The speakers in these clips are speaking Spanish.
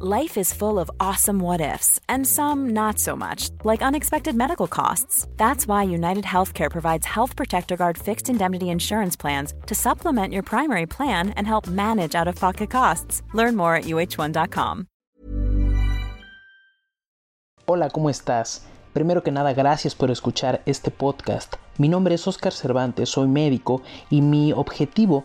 Life is full of awesome what ifs, and some not so much, like unexpected medical costs. That's why United Healthcare provides Health Protector Guard fixed indemnity insurance plans to supplement your primary plan and help manage out of pocket costs. Learn more at uh1.com. Hola, ¿cómo estás? Primero que nada, gracias por escuchar este podcast. Mi nombre es Oscar Cervantes, soy médico y mi objetivo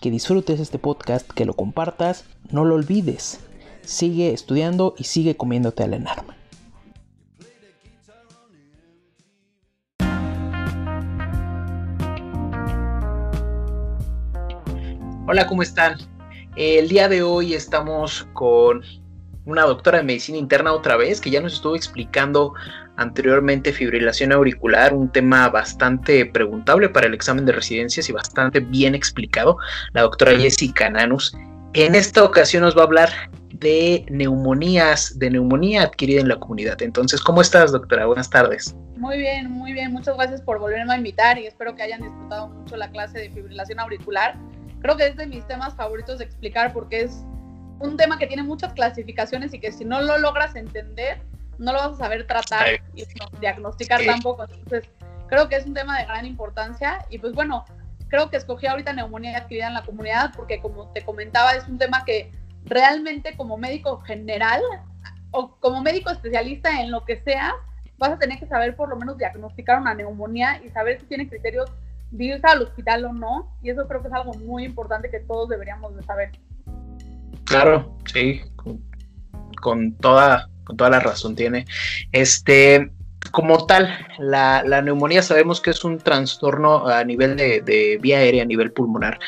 que disfrutes este podcast, que lo compartas, no lo olvides. Sigue estudiando y sigue comiéndote al enarma. Hola, ¿cómo están? El día de hoy estamos con una doctora de medicina interna otra vez que ya nos estuvo explicando anteriormente fibrilación auricular, un tema bastante preguntable para el examen de residencias y bastante bien explicado, la doctora Jessica Nanus. En esta ocasión nos va a hablar de neumonías, de neumonía adquirida en la comunidad. Entonces, ¿cómo estás, doctora? Buenas tardes. Muy bien, muy bien. Muchas gracias por volverme a invitar y espero que hayan disfrutado mucho la clase de fibrilación auricular. Creo que es de mis temas favoritos de explicar porque es un tema que tiene muchas clasificaciones y que si no lo logras entender, no lo vas a saber tratar y diagnosticar tampoco. Entonces, creo que es un tema de gran importancia y pues bueno, creo que escogí ahorita neumonía adquirida en la comunidad porque como te comentaba, es un tema que realmente como médico general o como médico especialista en lo que sea, vas a tener que saber por lo menos diagnosticar una neumonía y saber si tiene criterios de irse al hospital o no. Y eso creo que es algo muy importante que todos deberíamos de saber. Claro, sí, con toda con toda la razón tiene. Este, como tal, la, neumonía sabemos que es un trastorno a nivel de, vía aérea, a nivel pulmonar,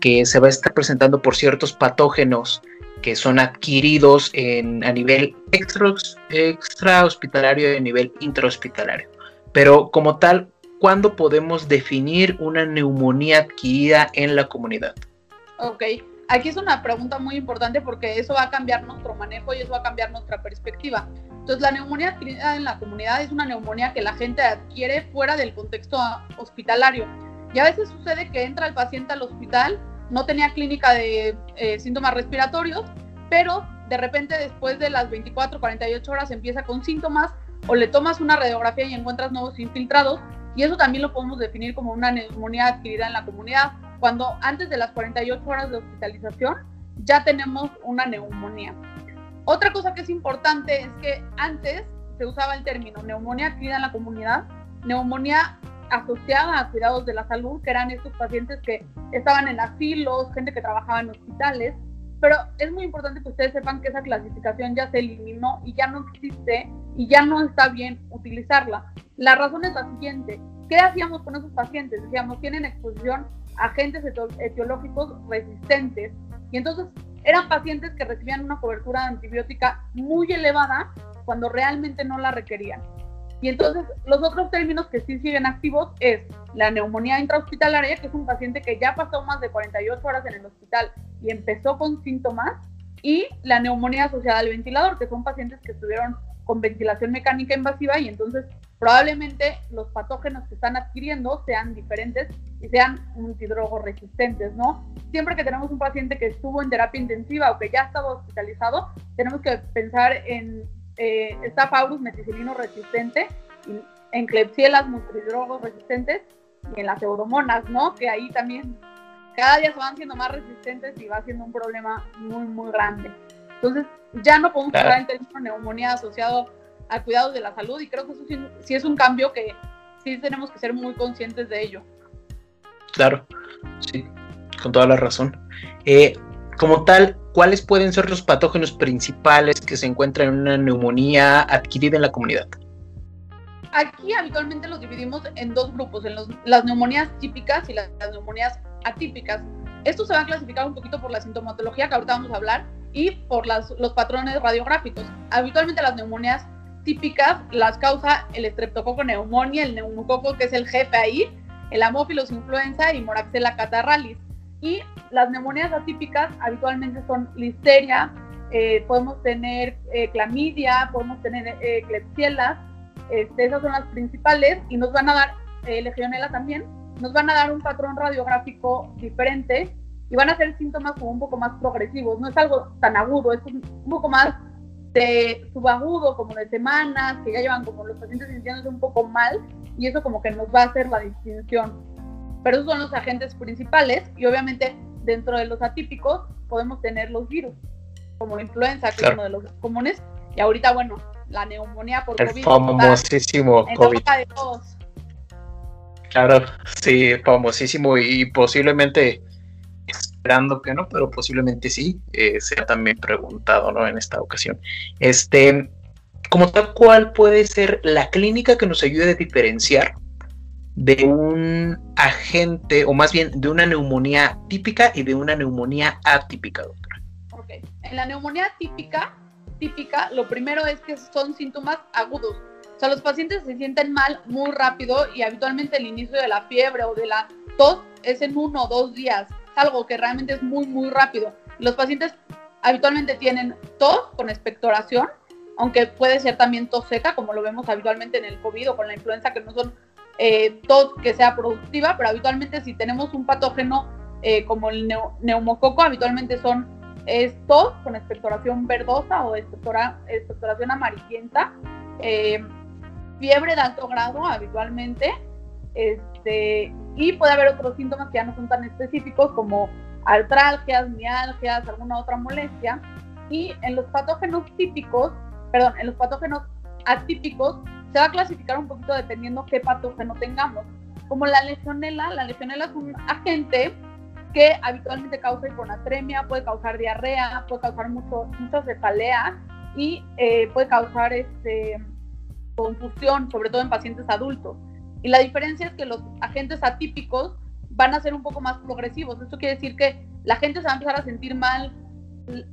que se va a estar presentando por ciertos patógenos que son adquiridos en, a nivel extra hospitalario y a nivel intrahospitalario. Pero como tal, ¿cuándo podemos definir una neumonía adquirida en la comunidad? Ok, aquí es una pregunta muy importante porque eso va a cambiar nuestro manejo y eso va a cambiar nuestra perspectiva. Entonces, la neumonía adquirida en la comunidad es una neumonía que la gente adquiere fuera del contexto hospitalario. Y a veces sucede que entra el paciente al hospital, no tenía clínica de eh, síntomas respiratorios, pero de repente después de las 24, 48 horas empieza con síntomas o le tomas una radiografía y encuentras nuevos infiltrados y eso también lo podemos definir como una neumonía adquirida en la comunidad cuando antes de las 48 horas de hospitalización ya tenemos una neumonía. Otra cosa que es importante es que antes se usaba el término neumonía adquirida en la comunidad, neumonía asociada a cuidados de la salud, que eran estos pacientes que estaban en asilos, gente que trabajaba en hospitales, pero es muy importante que ustedes sepan que esa clasificación ya se eliminó y ya no existe y ya no está bien utilizarla. La razón es la siguiente, ¿qué hacíamos con esos pacientes? Decíamos, tienen exposición agentes etiológicos resistentes. Y entonces eran pacientes que recibían una cobertura antibiótica muy elevada cuando realmente no la requerían. Y entonces los otros términos que sí siguen activos es la neumonía intrahospitalaria, que es un paciente que ya pasó más de 48 horas en el hospital y empezó con síntomas, y la neumonía asociada al ventilador, que son pacientes que estuvieron con ventilación mecánica invasiva y entonces probablemente los patógenos que están adquiriendo sean diferentes y sean multidrogoresistentes, ¿no? Siempre que tenemos un paciente que estuvo en terapia intensiva o que ya ha estado hospitalizado, tenemos que pensar en eh, Staph aureus meticilino resistente, en Klebsiella multidrogos resistentes y en las euromonas, ¿no? Que ahí también cada día se van siendo más resistentes y va siendo un problema muy, muy grande. Entonces, ya no podemos hablar en términos de neumonía asociado a cuidados de la salud y creo que eso sí, es un cambio que sí tenemos que ser muy conscientes de ello. Claro, sí, con toda la razón. Eh, como tal, ¿cuáles pueden ser los patógenos principales que se encuentran en una neumonía adquirida en la comunidad? Aquí habitualmente los dividimos en dos grupos, en las neumonías típicas y las, neumonías atípicas. Esto se va a clasificar un poquito por la sintomatología que ahorita vamos a hablar y por los patrones radiográficos. Habitualmente las neumonías típicas las causa el estreptococo neumonía, el neumococo que es el jefe ahí, el amófilos influenza y moraxella catarralis. Y las neumonías atípicas habitualmente son listeria, eh, podemos tener eh, clamidia, podemos tener eh, este, esas son las principales y nos van a dar, eh, legionela también, nos van a dar un patrón radiográfico diferente y van a ser síntomas como un poco más progresivos, no es algo tan agudo, es un, poco más de subagudo, como de semanas, que ya llevan como los pacientes sintiéndose un poco mal y eso como que nos va a hacer la distinción. Pero esos son los agentes principales y obviamente dentro de los atípicos podemos tener los virus, como la influenza, que es uno de los comunes, y ahorita, bueno, la neumonía por el famosísimo COVID. Claro, sí, famosísimo y posiblemente esperando que no, pero posiblemente sí, eh, sea también preguntado, ¿no? En esta ocasión. Este, como tal, ¿cuál puede ser la clínica que nos ayude a diferenciar de un agente, o más bien de una neumonía típica y de una neumonía atípica, doctora? En la neumonía típica típica, lo primero es que son síntomas agudos. O sea, los pacientes se sienten mal muy rápido y habitualmente el inicio de la fiebre o de la tos es en uno o dos días, algo que realmente es muy, muy rápido. Los pacientes habitualmente tienen tos con expectoración, aunque puede ser también tos seca, como lo vemos habitualmente en el COVID o con la influenza, que no son eh, tos que sea productiva, pero habitualmente si tenemos un patógeno eh, como el neumococo, habitualmente son es tos con expectoración verdosa o expectoración amarillenta, eh, fiebre de alto grado habitualmente, este, y puede haber otros síntomas que ya no son tan específicos como artralgias, mialgias, alguna otra molestia. Y en los patógenos típicos, perdón, en los patógenos atípicos se va a clasificar un poquito dependiendo qué patógeno tengamos. Como la legionela, la legionela es un agente que habitualmente causa hiponatremia, puede causar diarrea, puede causar mucho, mucha cefalea y eh, puede causar este, confusión, sobre todo en pacientes adultos. Y la diferencia es que los agentes atípicos van a ser un poco más progresivos. Esto quiere decir que la gente se va a empezar a sentir mal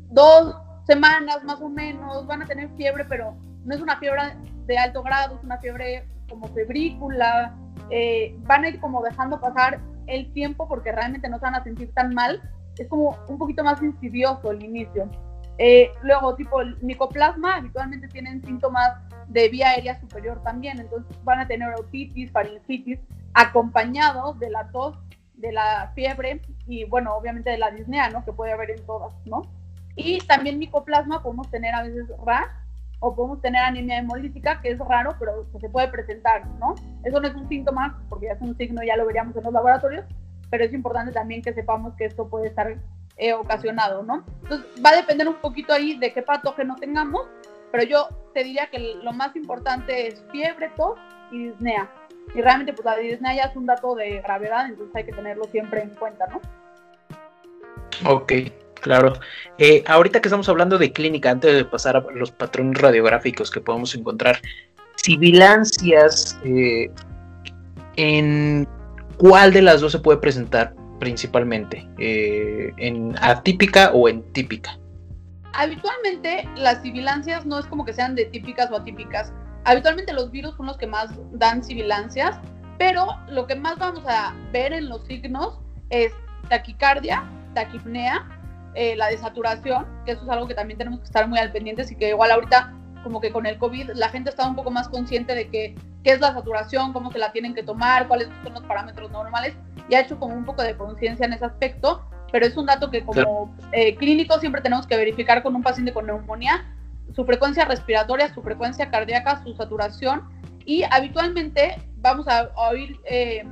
dos semanas más o menos, van a tener fiebre, pero no es una fiebre de alto grado, es una fiebre como febrícula, eh, van a ir como dejando pasar el tiempo porque realmente no se van a sentir tan mal. Es como un poquito más insidioso el inicio. Eh, luego, tipo, el micoplasma habitualmente tienen síntomas de vía aérea superior también, entonces van a tener otitis, faringitis, acompañados de la tos, de la fiebre y, bueno, obviamente de la disnea, ¿no? Que puede haber en todas, ¿no? Y también micoplasma podemos tener a veces rash o podemos tener anemia hemolítica, que es raro, pero se puede presentar, ¿no? Eso no es un síntoma, porque ya es un signo, ya lo veríamos en los laboratorios, pero es importante también que sepamos que esto puede estar eh, ocasionado, ¿no? Entonces, va a depender un poquito ahí de qué patógeno tengamos, pero yo te diría que lo más importante es fiebre, tos y disnea. Y realmente, pues la disnea ya es un dato de gravedad, entonces hay que tenerlo siempre en cuenta, ¿no? Ok, Claro. Eh, ahorita que estamos hablando de clínica, antes de pasar a los patrones radiográficos que podemos encontrar, sibilancias, eh, ¿en cuál de las dos se puede presentar principalmente? Eh, ¿En atípica o en típica? Habitualmente las sibilancias no es como que sean de típicas o atípicas. Habitualmente los virus son los que más dan sibilancias, pero lo que más vamos a ver en los signos es taquicardia, taquipnea, eh, la desaturación, que eso es algo que también tenemos que estar muy al pendiente y que igual ahorita como que con el COVID la gente está un poco más consciente de que qué es la saturación, cómo se la tienen que tomar, cuáles son los parámetros normales y ha hecho como un poco de conciencia en ese aspecto, pero es un dato que como eh, clínico siempre tenemos que verificar con un paciente con neumonía su frecuencia respiratoria, su frecuencia cardíaca, su saturación y habitualmente vamos a, oír eh,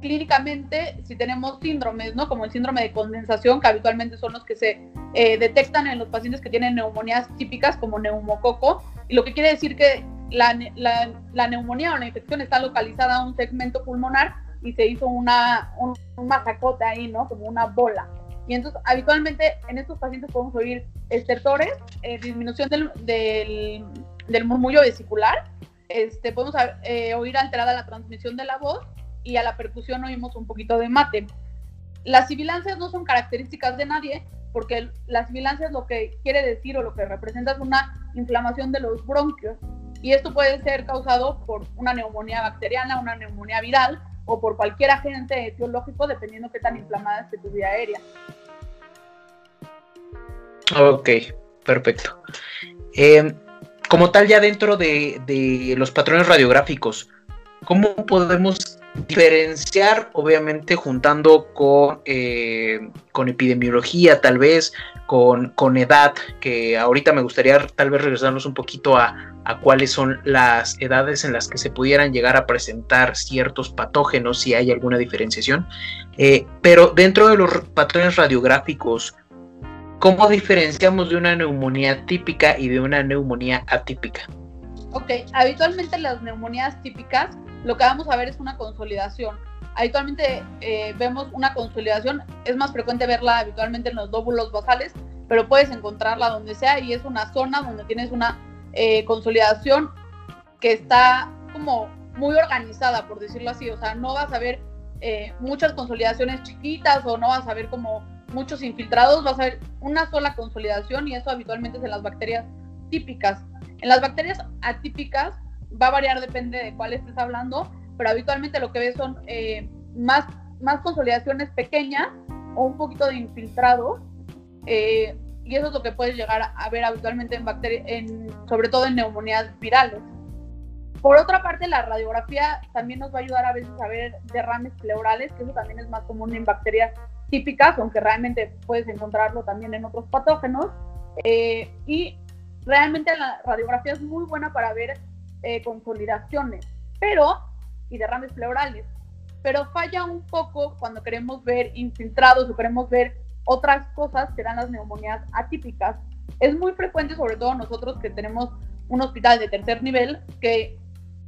clínicamente si tenemos síndromes, ¿no? Como el síndrome de condensación, que habitualmente son los que se eh, detectan en los pacientes que tienen neumonías típicas como neumococo, y lo que quiere decir que la, la, neumonía o la infección está localizada a un segmento pulmonar y se hizo una, un, masacote ahí, ¿no? Como una bola. Y entonces, habitualmente en estos pacientes podemos oír estertores, eh, disminución del, del, del, murmullo vesicular, este, podemos eh, oír alterada la transmisión de la voz y a la percusión oímos un poquito de mate. Las sibilancias no son características de nadie, porque las sibilancias lo que quiere decir o lo que representa es una inflamación de los bronquios. Y esto puede ser causado por una neumonía bacteriana, una neumonía viral o por cualquier agente etiológico, dependiendo qué tan inflamada esté tu vía aérea. Ok, perfecto. Eh, como tal, ya dentro de, de los patrones radiográficos, ¿cómo podemos diferenciar, obviamente, juntando con, eh, con epidemiología, tal vez, con, con, edad, que ahorita me gustaría tal vez regresarnos un poquito a, a, cuáles son las edades en las que se pudieran llegar a presentar ciertos patógenos, si hay alguna diferenciación. Eh, pero dentro de los patrones radiográficos, ¿cómo diferenciamos de una neumonía típica y de una neumonía atípica? Ok, habitualmente las neumonías típicas lo que vamos a ver es una consolidación. Habitualmente eh, vemos una consolidación, es más frecuente verla habitualmente en los lóbulos basales, pero puedes encontrarla donde sea y es una zona donde tienes una eh, consolidación que está como muy organizada, por decirlo así. O sea, no vas a ver eh, muchas consolidaciones chiquitas o no vas a ver como muchos infiltrados, vas a ver una sola consolidación y eso habitualmente es en las bacterias típicas. En las bacterias atípicas va a variar, depende de cuál estés hablando, pero habitualmente lo que ves son eh, más, más consolidaciones pequeñas o un poquito de infiltrado. Eh, y eso es lo que puedes llegar a ver habitualmente en bacterias, en, sobre todo en neumonías virales. Por otra parte, la radiografía también nos va a ayudar a veces a ver derrames pleurales, que eso también es más común en bacterias típicas, aunque realmente puedes encontrarlo también en otros patógenos. Eh, y realmente la radiografía es muy buena para ver eh, consolidaciones, pero, y derrames pleurales, pero falla un poco cuando queremos ver infiltrados o queremos ver otras cosas que dan las neumonías atípicas. Es muy frecuente, sobre todo nosotros que tenemos un hospital de tercer nivel, que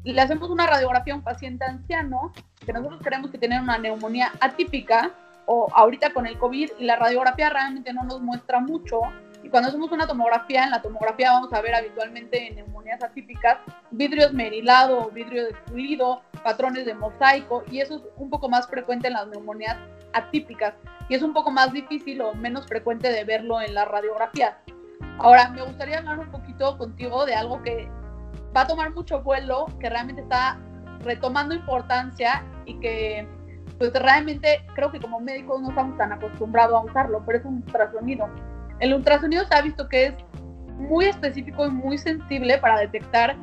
le hacemos una radiografía a un paciente anciano, que nosotros queremos que tiene una neumonía atípica, o ahorita con el COVID, y la radiografía realmente no nos muestra mucho, cuando hacemos una tomografía, en la tomografía vamos a ver habitualmente en neumonías atípicas vidrio esmerilado, vidrio destruido, patrones de mosaico, y eso es un poco más frecuente en las neumonías atípicas, y es un poco más difícil o menos frecuente de verlo en la radiografía. Ahora, me gustaría hablar un poquito contigo de algo que va a tomar mucho vuelo, que realmente está retomando importancia y que pues realmente creo que como médicos no estamos tan acostumbrados a usarlo, pero es un ultrasonido. El ultrasonido se ha visto que es muy específico y muy sensible para detectar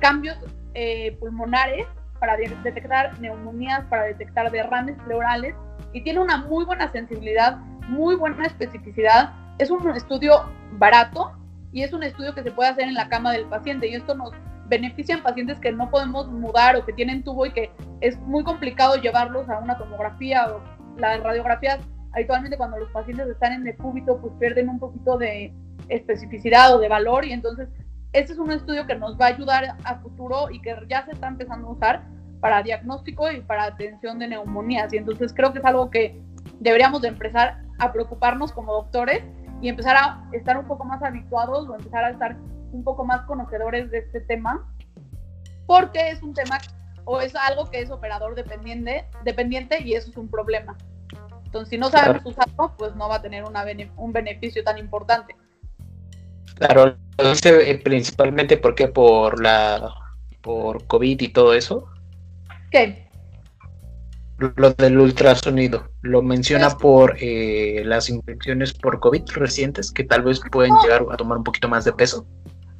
cambios eh, pulmonares, para detectar neumonías, para detectar derrames pleurales y tiene una muy buena sensibilidad, muy buena especificidad. Es un estudio barato y es un estudio que se puede hacer en la cama del paciente y esto nos beneficia en pacientes que no podemos mudar o que tienen tubo y que es muy complicado llevarlos a una tomografía o las radiografías habitualmente cuando los pacientes están en decúbito, pues pierden un poquito de especificidad o de valor y entonces este es un estudio que nos va a ayudar a futuro y que ya se está empezando a usar para diagnóstico y para atención de neumonías y entonces creo que es algo que deberíamos de empezar a preocuparnos como doctores y empezar a estar un poco más habituados o empezar a estar un poco más conocedores de este tema porque es un tema o es algo que es operador dependiente, dependiente y eso es un problema. Entonces, si no sabemos usarlo, pues no va a tener una un beneficio tan importante. Claro, eh, principalmente porque por la por COVID y todo eso. ¿Qué? lo del ultrasonido. Lo menciona por eh, las infecciones por COVID recientes que tal vez pueden llegar a tomar un poquito más de peso.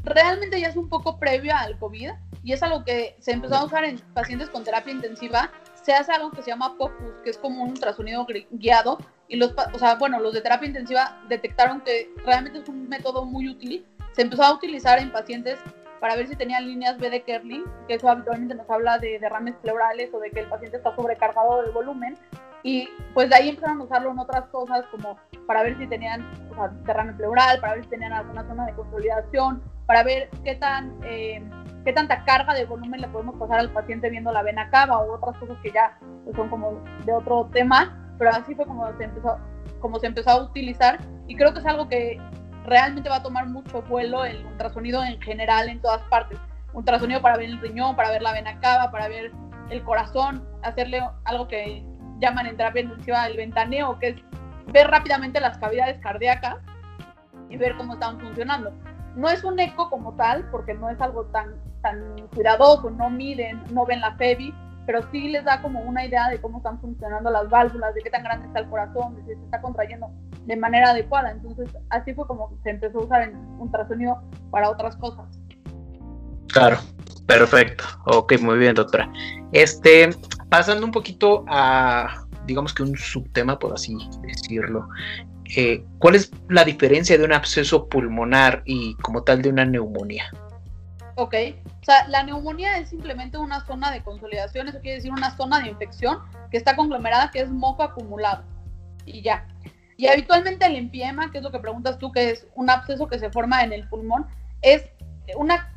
Realmente ya es un poco previo al COVID y es algo que se empezó a usar en pacientes con terapia intensiva. Se hace algo que se llama POCUS, que es como un ultrasonido guiado. Y los, o sea, bueno, los de terapia intensiva detectaron que realmente es un método muy útil. Se empezó a utilizar en pacientes para ver si tenían líneas B de Kerlin, que eso habitualmente nos habla de derrames pleurales o de que el paciente está sobrecargado del volumen. Y pues de ahí empezaron a usarlo en otras cosas, como para ver si tenían o sea, derrame pleural, para ver si tenían alguna zona de consolidación, para ver qué tan eh, qué tanta carga de volumen le podemos pasar al paciente viendo la vena cava o otras cosas que ya pues, son como de otro tema, pero así fue como se empezó como se empezó a utilizar y creo que es algo que realmente va a tomar mucho vuelo el ultrasonido en general en todas partes. Ultrasonido para ver el riñón, para ver la vena cava, para ver el corazón, hacerle algo que llaman en terapia intensiva el ventaneo, que es ver rápidamente las cavidades cardíacas y ver cómo están funcionando. No es un eco como tal, porque no es algo tan, tan cuidadoso, no miden, no ven la FEBI, pero sí les da como una idea de cómo están funcionando las válvulas, de qué tan grande está el corazón, de si se está contrayendo de manera adecuada. Entonces, así fue como se empezó a usar en ultrasonido para otras cosas. Claro, perfecto. Ok, muy bien, doctora. Este, pasando un poquito a, digamos que un subtema, por así decirlo. Eh, ¿Cuál es la diferencia de un absceso pulmonar y como tal de una neumonía? Ok, o sea, la neumonía es simplemente una zona de consolidación, eso quiere decir una zona de infección que está conglomerada, que es moco acumulado. Y ya. Y habitualmente el empiema, que es lo que preguntas tú, que es un absceso que se forma en el pulmón, es una,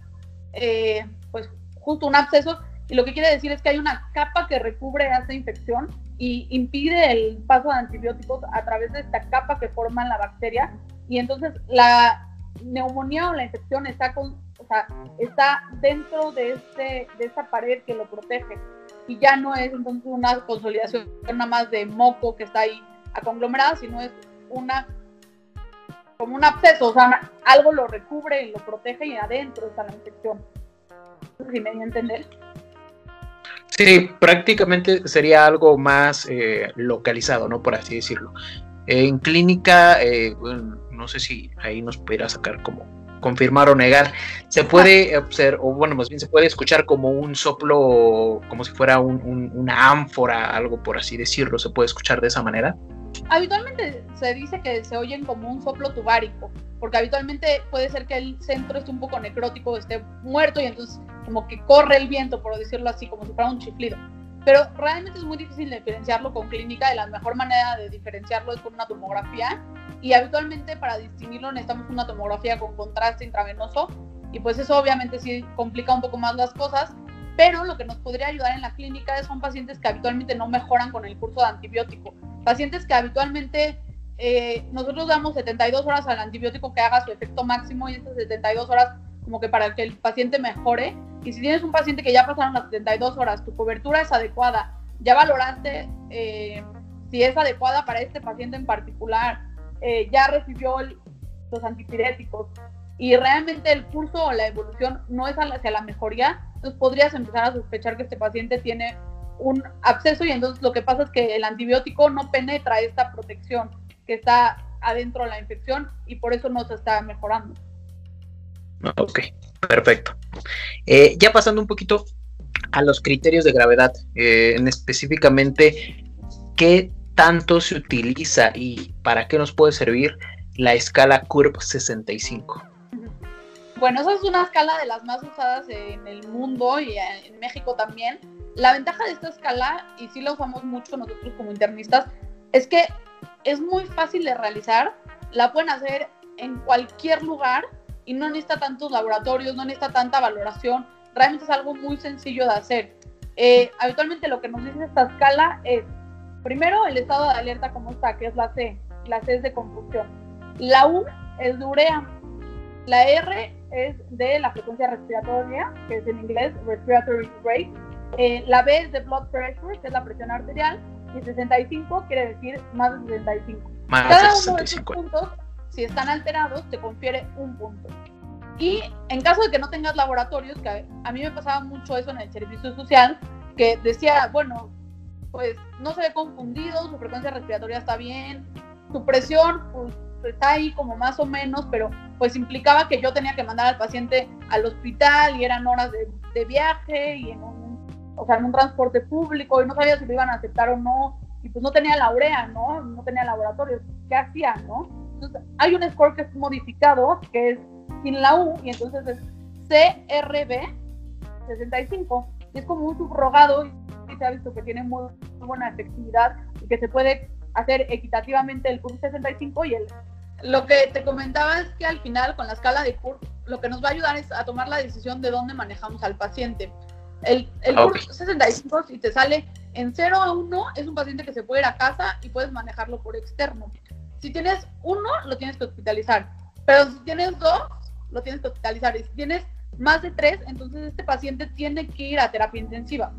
eh, pues justo un absceso, y lo que quiere decir es que hay una capa que recubre esa infección y impide el paso de antibióticos a través de esta capa que forma la bacteria, y entonces la neumonía o la infección está, con, está dentro de, este, de esta pared que lo protege, y ya no es entonces una consolidación nada más de moco que está ahí conglomerada, sino es una como un absceso, o sea, algo lo recubre y lo protege y adentro está la infección. No si me di a entender. Sí, prácticamente sería algo más eh, localizado, ¿no? Por así decirlo. en clínica, eh, no sé si ahí nos pudiera sacar como confirmar o negar, se puede observar, o bueno, más bien se puede escuchar como un soplo, como si fuera una ánfora, algo por así decirlo, se puede escuchar de esa manera habitualmente se dice que se oyen como un soplo tubárico, porque habitualmente puede ser que el centro esté un poco necrótico, esté muerto y entonces como que corre el viento, por decirlo así, como si fuera un chiflido. Pero realmente es muy difícil diferenciarlo con clínica y la mejor manera de diferenciarlo es con una tomografía y habitualmente para distinguirlo necesitamos una tomografía con contraste intravenoso y pues eso obviamente sí complica un poco más las cosas, pero lo que nos podría ayudar en la clínica son pacientes que habitualmente no mejoran con el curso de antibiótico pacientes que habitualmente eh, nosotros damos 72 horas al antibiótico que haga su efecto máximo y estas 72 horas como que para que el paciente mejore. Y si tienes un paciente que ya pasaron las 72 horas, tu cobertura es adecuada, ya valoraste eh, si es adecuada para este paciente en particular, eh, ya recibió los antipiréticos y realmente el curso o la evolución no es hacia la mejoría, entonces podrías empezar a sospechar que este paciente tiene un absceso y entonces lo que pasa es que el antibiótico no penetra esta protección que está adentro de la infección y por eso no se está mejorando. Ok, perfecto. Eh, ya pasando un poquito a los criterios de gravedad, eh, en específicamente, ¿qué tanto se utiliza y para qué nos puede servir la escala CURB 65? Bueno, esa es una escala de las más usadas en el mundo y en México también la ventaja de esta escala, y sí la usamos mucho nosotros como internistas, es que es muy fácil de realizar, la pueden hacer en cualquier lugar y no necesita tantos laboratorios, no necesita tanta valoración, realmente es algo muy sencillo de hacer. Eh, habitualmente lo que nos dice esta escala es, primero, el estado de alerta como está, que es la C, la C es de confusión. La U es de urea, la R es de la frecuencia respiratoria, que es en inglés respiratory rate, eh, la B es de blood pressure, que es la presión arterial, y 65 quiere decir más de 65. Cada uno de esos puntos, si están alterados, te confiere un punto. Y en caso de que no tengas laboratorios, que a mí me pasaba mucho eso en el servicio social, que decía, bueno, pues no se ve confundido, su frecuencia respiratoria está bien, su presión pues está ahí como más o menos, pero pues implicaba que yo tenía que mandar al paciente al hospital y eran horas de, viaje y en un, o sea, en un transporte público y no sabía si lo iban a aceptar o no y pues no tenía la urea, ¿no? No tenía laboratorio, ¿qué hacía, no? Entonces hay un score que es modificado, que es sin la U y entonces es CRB 65 y es como un subrogado y se ha visto que tiene muy, buena efectividad y que se puede hacer equitativamente el CURP 65 y el... Lo que te comentaba es que al final con la escala de CURP lo que nos va a ayudar es a tomar la decisión de dónde manejamos al paciente. El, el CURP 65 si te sale en 0 a 1 es un paciente que se puede ir a casa y puedes manejarlo por externo. Si tienes uno, lo tienes que hospitalizar. Pero si tienes dos, lo tienes que hospitalizar. Y si tienes más de tres, entonces este paciente tiene que ir a terapia intensiva.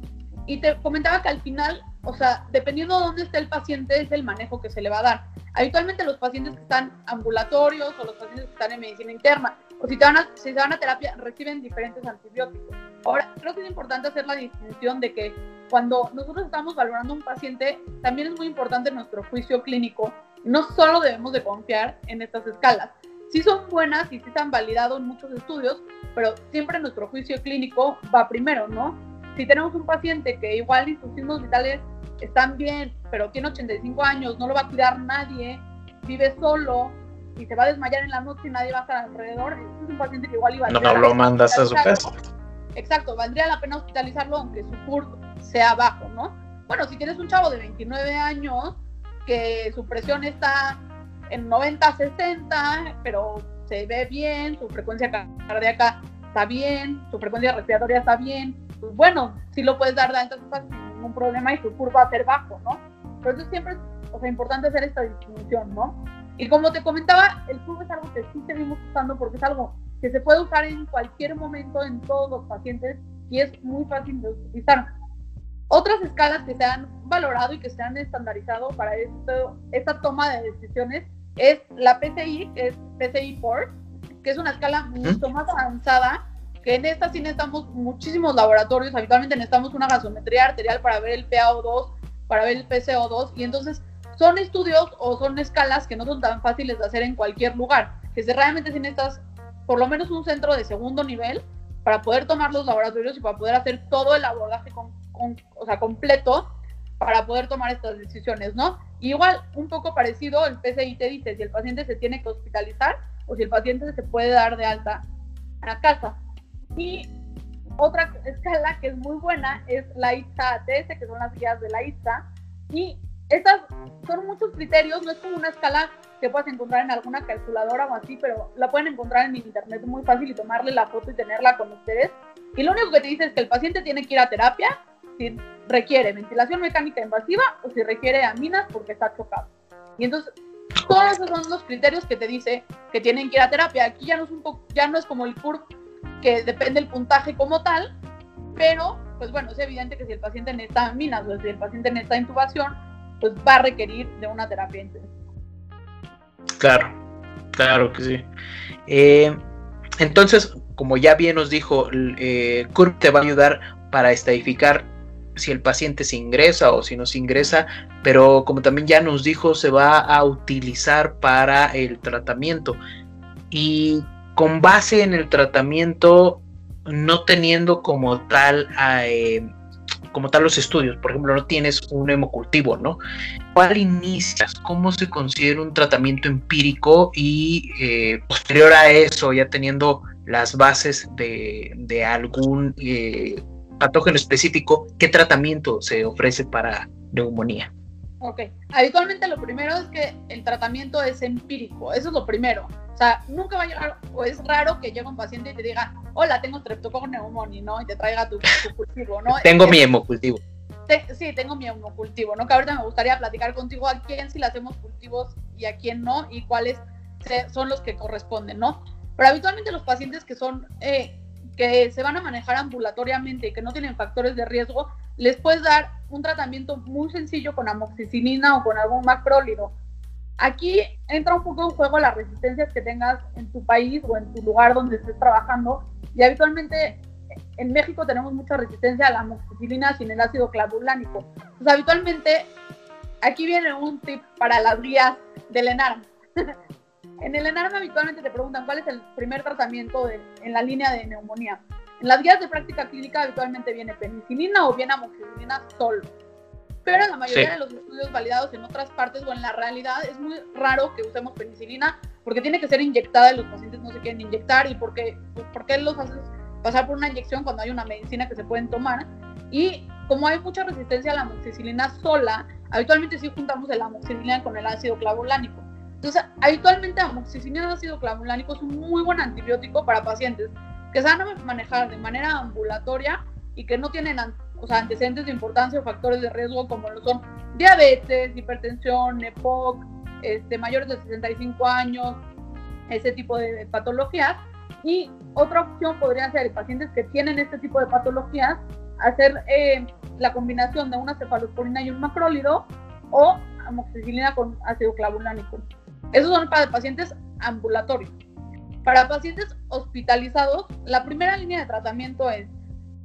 Y te comentaba que al final, o sea, dependiendo de dónde esté el paciente, es el manejo que se le va a dar. Habitualmente los pacientes que están ambulatorios o los pacientes que están en medicina interna, o si, te van a, si se van a terapia, reciben diferentes antibióticos. Ahora, creo que es importante hacer la distinción de que cuando nosotros estamos valorando a un paciente, también es muy importante nuestro juicio clínico. No solo debemos de confiar en estas escalas. Sí son buenas y sí se han validado en muchos estudios, pero siempre nuestro juicio clínico va primero, ¿no? si tenemos un paciente que igual y sus signos vitales están bien, pero tiene 85 años, no lo va a cuidar nadie, vive solo y se va a desmayar en la noche y nadie va a estar alrededor, es un paciente que igual iba No, no lo mandas a su casa. Exacto, valdría la pena hospitalizarlo aunque su CURP sea bajo, ¿no? Bueno, si tienes un chavo de 29 años que su presión está en 90, 60, pero se ve bien, su frecuencia cardíaca está bien, su frecuencia respiratoria está bien, pues bueno, sí lo puedes dar de altas sin ningún problema y tu curva va a ser bajo, ¿no? Pero eso siempre es o sea, importante hacer esta distinción, ¿no? Y como te comentaba, el curva es algo que sí seguimos usando porque es algo que se puede usar en cualquier momento en todos los pacientes y es muy fácil de utilizar. Otras escalas que se han valorado y que se han estandarizado para esto, esta toma de decisiones es la PCI, que es PCI 4, que es una escala mucho más avanzada que en esta sí necesitamos muchísimos laboratorios, habitualmente necesitamos una gasometría arterial para ver el PaO2, para ver el PCO2, y entonces son estudios o son escalas que no son tan fáciles de hacer en cualquier lugar, que si realmente sí necesitas por lo menos un centro de segundo nivel para poder tomar los laboratorios y para poder hacer todo el abordaje con, o sea, completo para poder tomar estas decisiones, ¿no? igual, un poco parecido, el PCI te dice si el paciente se tiene que hospitalizar o si el paciente se puede dar de alta a casa. Y otra escala que es muy buena es la ISA ATS, que son las guías de la ISA. Y estas son muchos criterios, no es como una escala que puedas encontrar en alguna calculadora o así, pero la pueden encontrar en internet muy fácil y tomarle la foto y tenerla con ustedes. Y lo único que te dice es que el paciente tiene que ir a terapia si requiere ventilación mecánica invasiva o si requiere aminas porque está chocado. Y entonces, todos esos son los criterios que te dice que tienen que ir a terapia. Aquí ya no es, un poco, ya no es como el CURP que depende del puntaje como tal, pero pues bueno, es evidente que si el paciente necesita minas o si el paciente necesita intubación, pues va a requerir de una terapia intensiva. Claro, claro que sí. Eh, entonces, como ya bien nos dijo, eh, CURP te va a ayudar para estadificar si el paciente se ingresa o si no se ingresa, pero como también ya nos dijo, se va a utilizar para el tratamiento. Y con base en el tratamiento, no teniendo como tal, eh, como tal los estudios, por ejemplo, no tienes un hemocultivo, ¿no? ¿Cuál inicias? ¿Cómo se considera un tratamiento empírico y eh, posterior a eso, ya teniendo las bases de, algún eh, patógeno específico, qué tratamiento se ofrece para neumonía? Ok, habitualmente lo primero es que el tratamiento es empírico, eso es lo primero. O sea, nunca va a llegar, o es raro que llegue un paciente y te diga, hola, tengo streptococcus pneumoniae, ¿no? Y te traiga tu, cultivo, ¿no? tengo mi hemocultivo. sí, tengo mi hemocultivo, ¿no? Que ahorita me gustaría platicar contigo a quién sí le hacemos cultivos y a quién no, y cuáles son los que corresponden, ¿no? Pero habitualmente los pacientes que son, eh, que se van a manejar ambulatoriamente y que no tienen factores de riesgo, les puedes dar un tratamiento muy sencillo con amoxicilina o con algún macrólido Aquí entra un poco en juego las resistencias que tengas en tu país o en tu lugar donde estés trabajando y habitualmente en México tenemos mucha resistencia a la amoxicilina sin el ácido clavulánico. Pues habitualmente, aquí viene un tip para las guías del ENARM. en el ENARM habitualmente te preguntan cuál es el primer tratamiento en la línea de neumonía. En las guías de práctica clínica habitualmente viene penicilina o viene amoxicilina solo. Pero en la mayoría de los estudios validados en otras partes o en la realidad es muy raro que usemos penicilina porque tiene que ser inyectada y los pacientes no se quieren inyectar y porque, pues, porque los haces pasar por una inyección cuando hay una medicina que se pueden tomar. Y como hay mucha resistencia a la amoxicilina sola, habitualmente sí juntamos el amoxicilina con el ácido clavulánico. Entonces, habitualmente amoxicilina ácido clavulánico es un muy buen antibiótico para pacientes que a manejar de manera ambulatoria y que no tienen o sea, antecedentes de importancia o factores de riesgo como lo son diabetes, hipertensión, EPOC, este, mayores de 65 años, ese tipo de patologías. Y otra opción podría ser pacientes que tienen este tipo de patologías, hacer eh, la combinación de una cefalosporina y un macrólido o amoxicilina con ácido clavulánico. Esos son para pacientes ambulatorios. Para pacientes hospitalizados, la primera línea de tratamiento es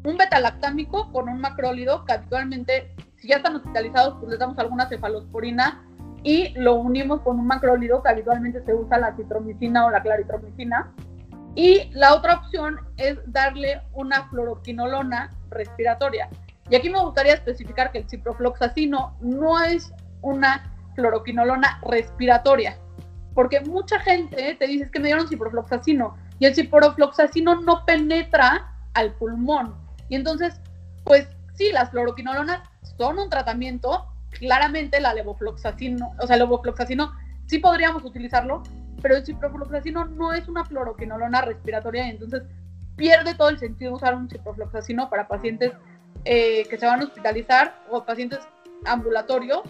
un betalactámico con un macrólido, que habitualmente, si ya están hospitalizados, pues les damos alguna cefalosporina y lo unimos con un macrólido, que habitualmente se usa la citromicina o la claritromicina. Y la otra opción es darle una fluoroquinolona respiratoria. Y aquí me gustaría especificar que el ciprofloxacino no es una fluoroquinolona respiratoria, porque mucha gente te dice que me dieron ciprofloxacino y el ciprofloxacino no penetra al pulmón. Y entonces, pues sí, las fluoroquinolonas son un tratamiento, claramente la levofloxacino, o sea, el levofloxacino sí podríamos utilizarlo, pero el ciprofloxacino no es una fluoroquinolona respiratoria y entonces pierde todo el sentido usar un ciprofloxacino para pacientes eh, que se van a hospitalizar o pacientes ambulatorios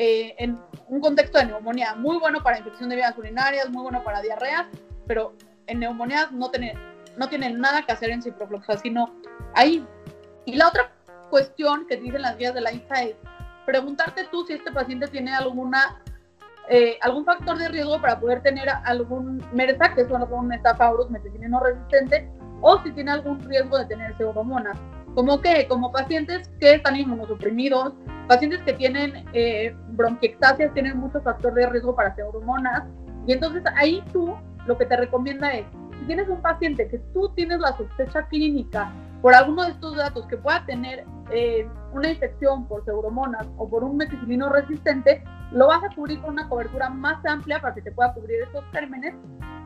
eh, en un contexto de neumonía, muy bueno para infección de vías urinarias, muy bueno para diarreas, pero en neumonías no tiene, no tiene nada que hacer en ciprofloxacino ahí. Y la otra cuestión que dicen las guías de la INSA es preguntarte tú si este paciente tiene alguna eh, algún factor de riesgo para poder tener algún MERSA, que es un estafaurus meticilino resistente, o si tiene algún riesgo de tener pseudomonas. ¿Como qué? Como pacientes que están inmunosuprimidos, pacientes que tienen eh, bronquiectasias, tienen mucho factor de riesgo para pseudomonas. Y entonces ahí tú lo que te recomienda es, si tienes un paciente que tú tienes la sospecha clínica por alguno de estos datos que pueda tener eh, una infección por pseudomonas o por un meticilino resistente, lo vas a cubrir con una cobertura más amplia para que te pueda cubrir esos gérmenes,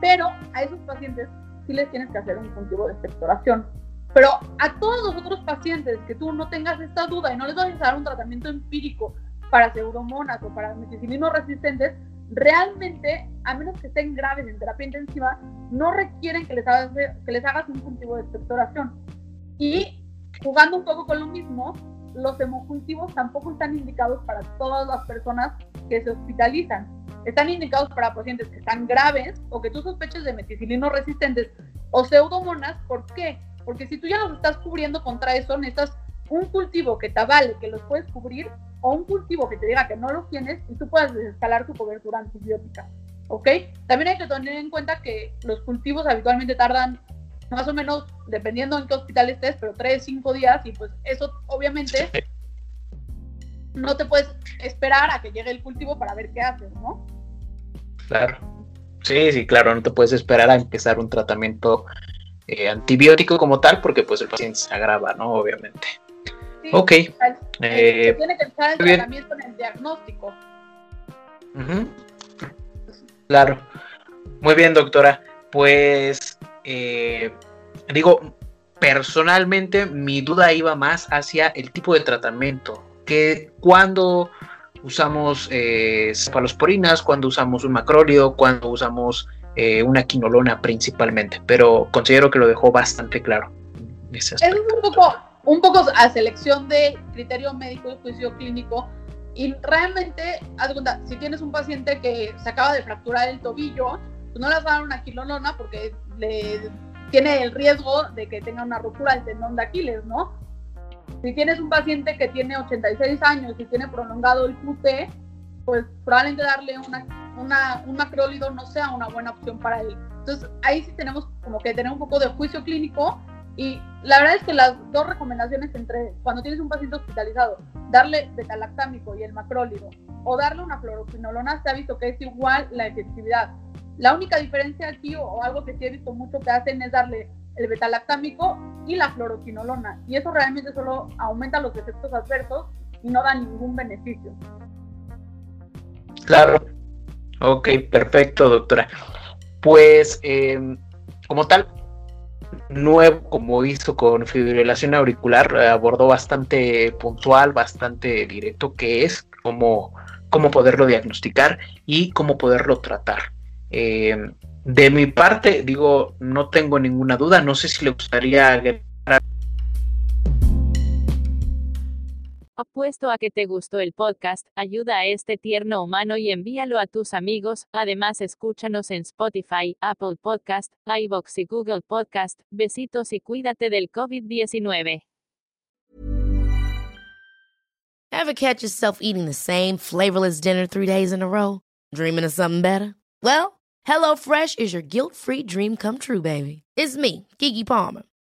pero a esos pacientes sí les tienes que hacer un cultivo de expectoración. Pero a todos los otros pacientes que tú no tengas esta duda y no les vas a dar un tratamiento empírico para pseudomonas o para meticilinos resistentes, realmente, a menos que estén graves en terapia intensiva, no requieren que les hagas, que les hagas un cultivo de expectoración. Y jugando un poco con lo mismo, los hemocultivos tampoco están indicados para todas las personas que se hospitalizan. Están indicados para pacientes que están graves o que tú sospeches de meticilinos resistentes o pseudomonas. ¿Por qué? Porque si tú ya los estás cubriendo contra eso, necesitas un cultivo que te avale que los puedes cubrir o un cultivo que te diga que no los tienes y tú puedas desescalar tu cobertura antibiótica. ¿Ok? También hay que tener en cuenta que los cultivos habitualmente tardan más o menos, dependiendo en qué hospital estés, pero tres, cinco días y pues eso obviamente no te puedes esperar a que llegue el cultivo para ver qué haces, ¿no? Claro. Sí, sí, claro, no te puedes esperar a empezar un tratamiento eh, antibiótico como tal, porque pues el paciente se agrava, ¿no? Obviamente. ok. Eh, tiene que estar el tratamiento en el diagnóstico. Claro. Muy bien, doctora. Pues, eh, digo, personalmente mi duda iba más hacia el tipo de tratamiento. Que cuando usamos eh, cefalosporinas, cuando usamos un macrólido, cuando usamos eh, una quinolona principalmente, pero considero que lo dejó bastante claro. es un poco, un poco a selección de criterio médico y juicio clínico. Y realmente, haz cuenta, si tienes un paciente que se acaba de fracturar el tobillo, pues no le vas a dar una quinolona porque le, tiene el riesgo de que tenga una ruptura del tendón de Aquiles, ¿no? Si tienes un paciente que tiene 86 años y tiene prolongado el QT, pues probablemente darle una un macrólido no sea una buena opción para él. Entonces ahí sí tenemos como que tener un poco de juicio clínico y La verdad es que las dos recomendaciones entre cuando tienes un paciente hospitalizado, darle betalactámico y el macrólido o darle una fluoroquinolona, se ha visto que es igual la efectividad. La única diferencia aquí o, o algo que sí he visto mucho que hacen es darle el betalactámico y la fluoroquinolona y eso realmente solo aumenta los efectos adversos y no da ningún beneficio. Claro. Ok, perfecto, doctora. Pues, eh, como tal, nuevo, como hizo con fibrilación auricular, eh, abordó bastante puntual, bastante directo, que es cómo, cómo poderlo diagnosticar y cómo poderlo tratar. Eh, de mi parte, digo, no tengo ninguna duda, no sé si le gustaría Apuesto a que te gustó el podcast, ayuda a este tierno humano y envíalo a tus amigos. Además, escúchanos en Spotify, Apple Podcast, iBox y Google Podcast. Besitos y cuídate del COVID-19. Ever catch yourself eating the same flavorless dinner three days in a row? Dreaming of something better? Well, HelloFresh is your guilt-free dream come true, baby. It's me, Kiki Palmer.